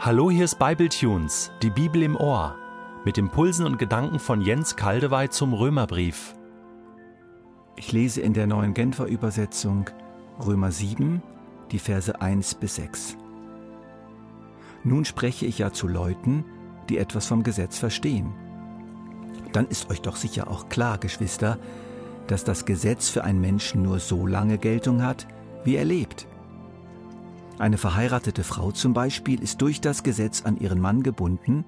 Hallo, hier ist Bibletunes, die Bibel im Ohr, mit Impulsen und Gedanken von Jens Kaldewey zum Römerbrief. Ich lese in der neuen Genfer Übersetzung Römer 7, die Verse 1 bis 6. Nun spreche ich ja zu Leuten, die etwas vom Gesetz verstehen. Dann ist euch doch sicher auch klar, Geschwister, dass das Gesetz für einen Menschen nur so lange Geltung hat, wie er lebt. Eine verheiratete Frau zum Beispiel ist durch das Gesetz an ihren Mann gebunden,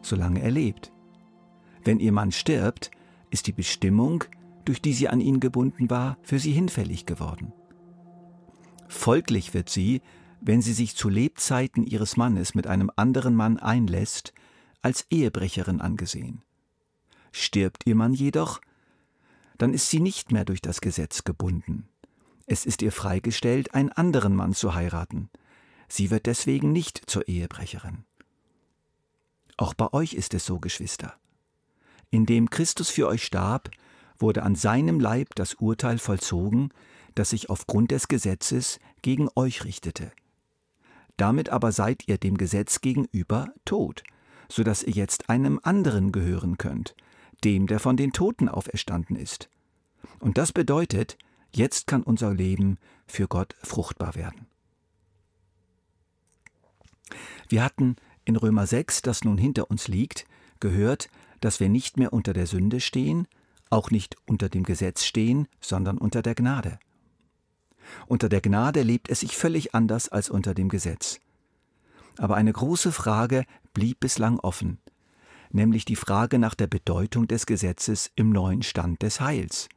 solange er lebt. Wenn ihr Mann stirbt, ist die Bestimmung, durch die sie an ihn gebunden war, für sie hinfällig geworden. Folglich wird sie, wenn sie sich zu Lebzeiten ihres Mannes mit einem anderen Mann einlässt, als Ehebrecherin angesehen. Stirbt ihr Mann jedoch, dann ist sie nicht mehr durch das Gesetz gebunden. Es ist ihr freigestellt, einen anderen Mann zu heiraten. Sie wird deswegen nicht zur Ehebrecherin. Auch bei euch ist es so, Geschwister. Indem Christus für euch starb, wurde an seinem Leib das Urteil vollzogen, das sich aufgrund des Gesetzes gegen euch richtete. Damit aber seid ihr dem Gesetz gegenüber tot, so dass ihr jetzt einem anderen gehören könnt, dem, der von den Toten auferstanden ist. Und das bedeutet, jetzt kann unser Leben für Gott fruchtbar werden. Wir hatten in Römer 6, das nun hinter uns liegt, gehört, dass wir nicht mehr unter der Sünde stehen, auch nicht unter dem Gesetz stehen, sondern unter der Gnade. Unter der Gnade lebt es sich völlig anders als unter dem Gesetz. Aber eine große Frage blieb bislang offen, nämlich die Frage nach der Bedeutung des Gesetzes im neuen Stand des Heils.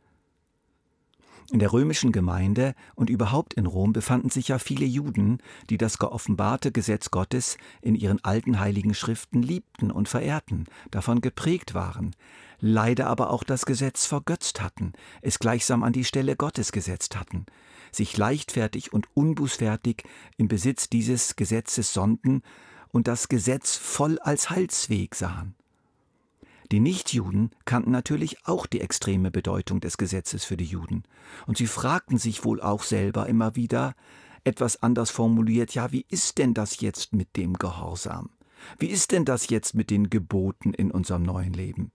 In der römischen Gemeinde und überhaupt in Rom befanden sich ja viele Juden, die das geoffenbarte Gesetz Gottes in ihren alten heiligen Schriften liebten und verehrten, davon geprägt waren, leider aber auch das Gesetz vergötzt hatten, es gleichsam an die Stelle Gottes gesetzt hatten, sich leichtfertig und unbußfertig im Besitz dieses Gesetzes sonden und das Gesetz voll als Heilsweg sahen. Die Nichtjuden kannten natürlich auch die extreme Bedeutung des Gesetzes für die Juden, und sie fragten sich wohl auch selber immer wieder, etwas anders formuliert, ja, wie ist denn das jetzt mit dem Gehorsam? Wie ist denn das jetzt mit den Geboten in unserem neuen Leben?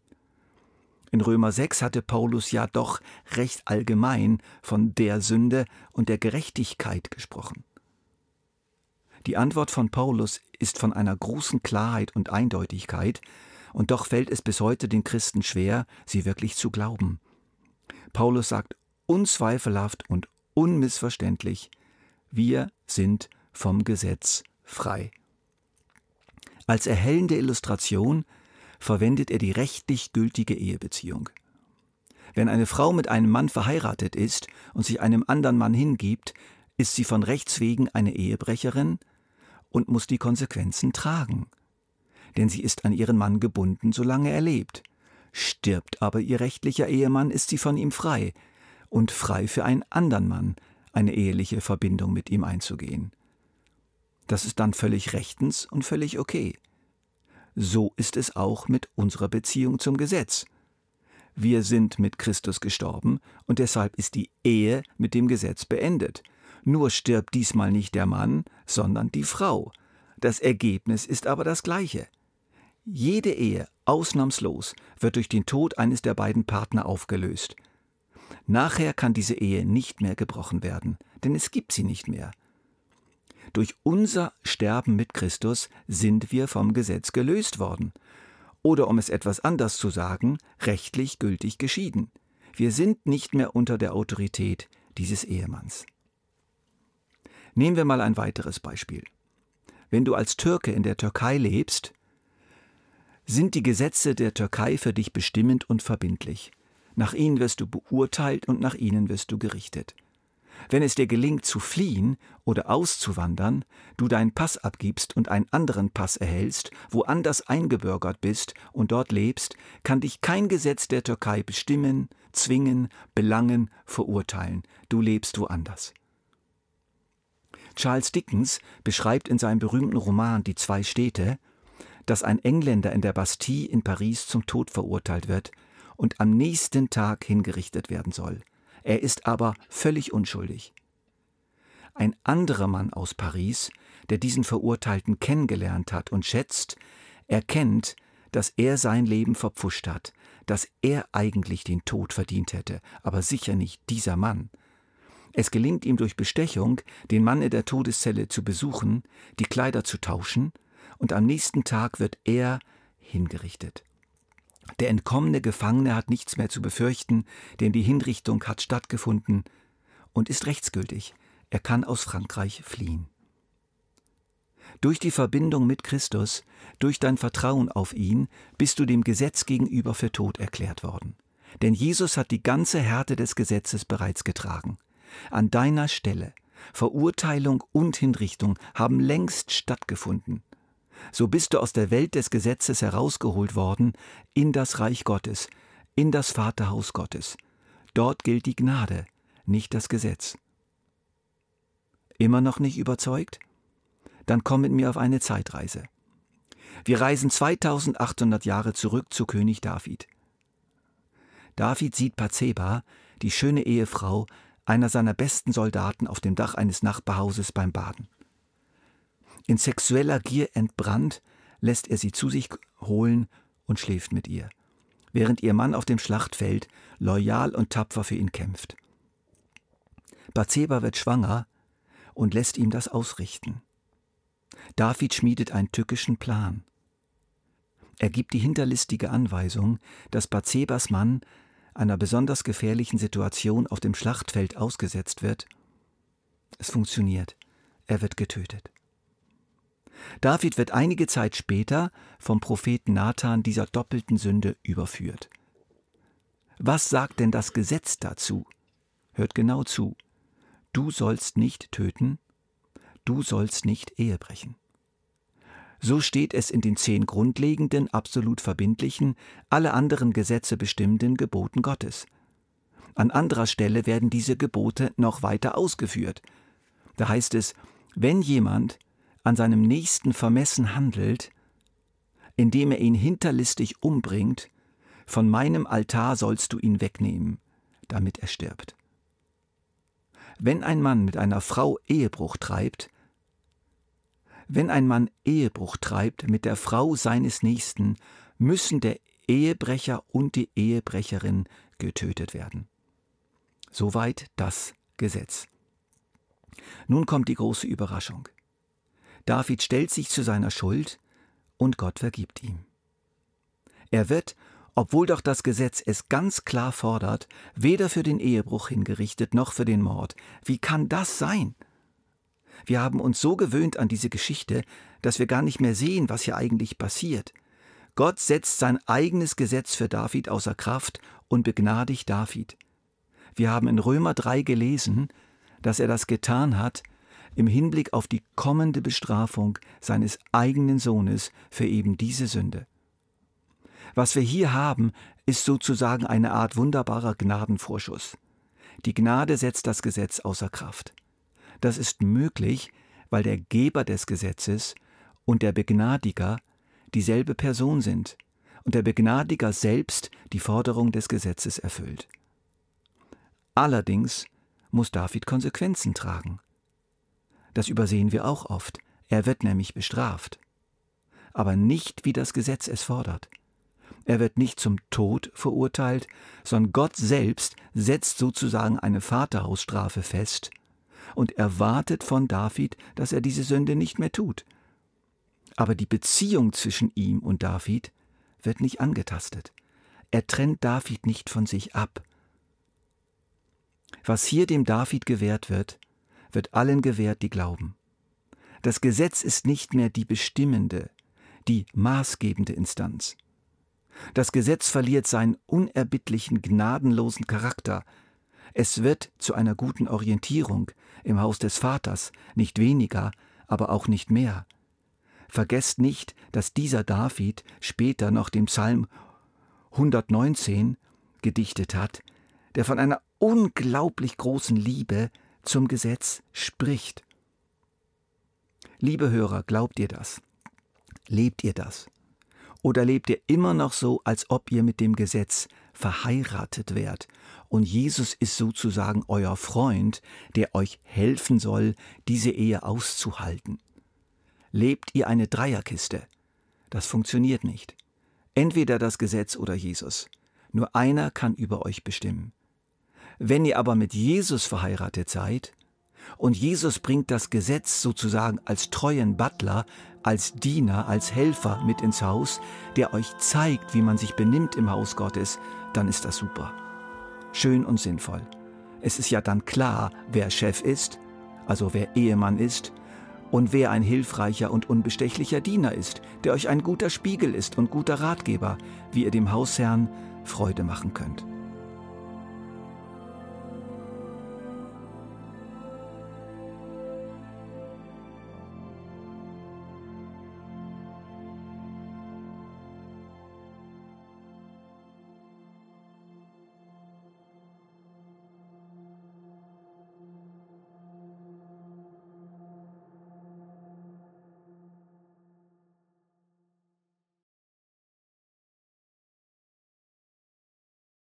In Römer 6 hatte Paulus ja doch recht allgemein von der Sünde und der Gerechtigkeit gesprochen. Die Antwort von Paulus ist von einer großen Klarheit und Eindeutigkeit, und doch fällt es bis heute den Christen schwer, sie wirklich zu glauben. Paulus sagt unzweifelhaft und unmissverständlich, wir sind vom Gesetz frei. Als erhellende Illustration verwendet er die rechtlich gültige Ehebeziehung. Wenn eine Frau mit einem Mann verheiratet ist und sich einem anderen Mann hingibt, ist sie von Rechts wegen eine Ehebrecherin und muss die Konsequenzen tragen denn sie ist an ihren Mann gebunden, solange er lebt. Stirbt aber ihr rechtlicher Ehemann, ist sie von ihm frei und frei für einen anderen Mann, eine eheliche Verbindung mit ihm einzugehen. Das ist dann völlig rechtens und völlig okay. So ist es auch mit unserer Beziehung zum Gesetz. Wir sind mit Christus gestorben und deshalb ist die Ehe mit dem Gesetz beendet. Nur stirbt diesmal nicht der Mann, sondern die Frau. Das Ergebnis ist aber das gleiche. Jede Ehe, ausnahmslos, wird durch den Tod eines der beiden Partner aufgelöst. Nachher kann diese Ehe nicht mehr gebrochen werden, denn es gibt sie nicht mehr. Durch unser Sterben mit Christus sind wir vom Gesetz gelöst worden. Oder um es etwas anders zu sagen, rechtlich gültig geschieden. Wir sind nicht mehr unter der Autorität dieses Ehemanns. Nehmen wir mal ein weiteres Beispiel. Wenn du als Türke in der Türkei lebst, sind die Gesetze der Türkei für dich bestimmend und verbindlich. Nach ihnen wirst du beurteilt und nach ihnen wirst du gerichtet. Wenn es dir gelingt zu fliehen oder auszuwandern, du deinen Pass abgibst und einen anderen Pass erhältst, woanders eingebürgert bist und dort lebst, kann dich kein Gesetz der Türkei bestimmen, zwingen, belangen, verurteilen. Du lebst woanders. Charles Dickens beschreibt in seinem berühmten Roman Die zwei Städte, dass ein Engländer in der Bastille in Paris zum Tod verurteilt wird und am nächsten Tag hingerichtet werden soll. Er ist aber völlig unschuldig. Ein anderer Mann aus Paris der diesen Verurteilten kennengelernt hat und schätzt, erkennt, dass er sein Leben verpfuscht hat, dass er eigentlich den Tod verdient hätte, aber sicher nicht dieser Mann. Es gelingt ihm durch Bestechung, den Mann in der Todeszelle zu besuchen, die Kleider zu tauschen, und am nächsten Tag wird er hingerichtet. Der entkommene Gefangene hat nichts mehr zu befürchten, denn die Hinrichtung hat stattgefunden und ist rechtsgültig. Er kann aus Frankreich fliehen. Durch die Verbindung mit Christus, durch dein Vertrauen auf ihn, bist du dem Gesetz gegenüber für tot erklärt worden. Denn Jesus hat die ganze Härte des Gesetzes bereits getragen. An deiner Stelle Verurteilung und Hinrichtung haben längst stattgefunden so bist du aus der Welt des Gesetzes herausgeholt worden in das Reich Gottes, in das Vaterhaus Gottes. Dort gilt die Gnade, nicht das Gesetz. Immer noch nicht überzeugt? Dann komm mit mir auf eine Zeitreise. Wir reisen 2800 Jahre zurück zu König David. David sieht Pazeba, die schöne Ehefrau einer seiner besten Soldaten auf dem Dach eines Nachbarhauses beim Baden. In sexueller Gier entbrannt, lässt er sie zu sich holen und schläft mit ihr, während ihr Mann auf dem Schlachtfeld loyal und tapfer für ihn kämpft. Bathseba wird schwanger und lässt ihm das ausrichten. David schmiedet einen tückischen Plan. Er gibt die hinterlistige Anweisung, dass Bathsebas Mann einer besonders gefährlichen Situation auf dem Schlachtfeld ausgesetzt wird. Es funktioniert. Er wird getötet. David wird einige Zeit später vom Propheten Nathan dieser doppelten Sünde überführt. Was sagt denn das Gesetz dazu? Hört genau zu. Du sollst nicht töten, du sollst nicht Ehe brechen. So steht es in den zehn grundlegenden, absolut verbindlichen, alle anderen Gesetze bestimmenden Geboten Gottes. An anderer Stelle werden diese Gebote noch weiter ausgeführt. Da heißt es, wenn jemand an seinem Nächsten vermessen handelt, indem er ihn hinterlistig umbringt, von meinem Altar sollst du ihn wegnehmen, damit er stirbt. Wenn ein Mann mit einer Frau Ehebruch treibt, wenn ein Mann Ehebruch treibt mit der Frau seines Nächsten, müssen der Ehebrecher und die Ehebrecherin getötet werden. Soweit das Gesetz. Nun kommt die große Überraschung. David stellt sich zu seiner Schuld und Gott vergibt ihm. Er wird, obwohl doch das Gesetz es ganz klar fordert, weder für den Ehebruch hingerichtet noch für den Mord. Wie kann das sein? Wir haben uns so gewöhnt an diese Geschichte, dass wir gar nicht mehr sehen, was hier eigentlich passiert. Gott setzt sein eigenes Gesetz für David außer Kraft und begnadigt David. Wir haben in Römer 3 gelesen, dass er das getan hat, im Hinblick auf die kommende Bestrafung seines eigenen Sohnes für eben diese Sünde. Was wir hier haben, ist sozusagen eine Art wunderbarer Gnadenvorschuss. Die Gnade setzt das Gesetz außer Kraft. Das ist möglich, weil der Geber des Gesetzes und der Begnadiger dieselbe Person sind und der Begnadiger selbst die Forderung des Gesetzes erfüllt. Allerdings muss David Konsequenzen tragen. Das übersehen wir auch oft. Er wird nämlich bestraft. Aber nicht, wie das Gesetz es fordert. Er wird nicht zum Tod verurteilt, sondern Gott selbst setzt sozusagen eine Vaterhausstrafe fest und erwartet von David, dass er diese Sünde nicht mehr tut. Aber die Beziehung zwischen ihm und David wird nicht angetastet. Er trennt David nicht von sich ab. Was hier dem David gewährt wird, wird allen gewährt, die glauben. Das Gesetz ist nicht mehr die bestimmende, die maßgebende Instanz. Das Gesetz verliert seinen unerbittlichen, gnadenlosen Charakter. Es wird zu einer guten Orientierung im Haus des Vaters, nicht weniger, aber auch nicht mehr. Vergesst nicht, dass dieser David später noch den Psalm 119 gedichtet hat, der von einer unglaublich großen Liebe zum Gesetz spricht. Liebe Hörer, glaubt ihr das? Lebt ihr das? Oder lebt ihr immer noch so, als ob ihr mit dem Gesetz verheiratet wärt und Jesus ist sozusagen euer Freund, der euch helfen soll, diese Ehe auszuhalten? lebt ihr eine Dreierkiste. Das funktioniert nicht. Entweder das Gesetz oder Jesus. Nur einer kann über euch bestimmen. Wenn ihr aber mit Jesus verheiratet seid, und Jesus bringt das Gesetz sozusagen als treuen Butler, als Diener, als Helfer mit ins Haus, der euch zeigt, wie man sich benimmt im Haus Gottes, dann ist das super. Schön und sinnvoll. Es ist ja dann klar, wer Chef ist, also wer Ehemann ist, und wer ein hilfreicher und unbestechlicher Diener ist, der euch ein guter Spiegel ist und guter Ratgeber, wie ihr dem Hausherrn Freude machen könnt.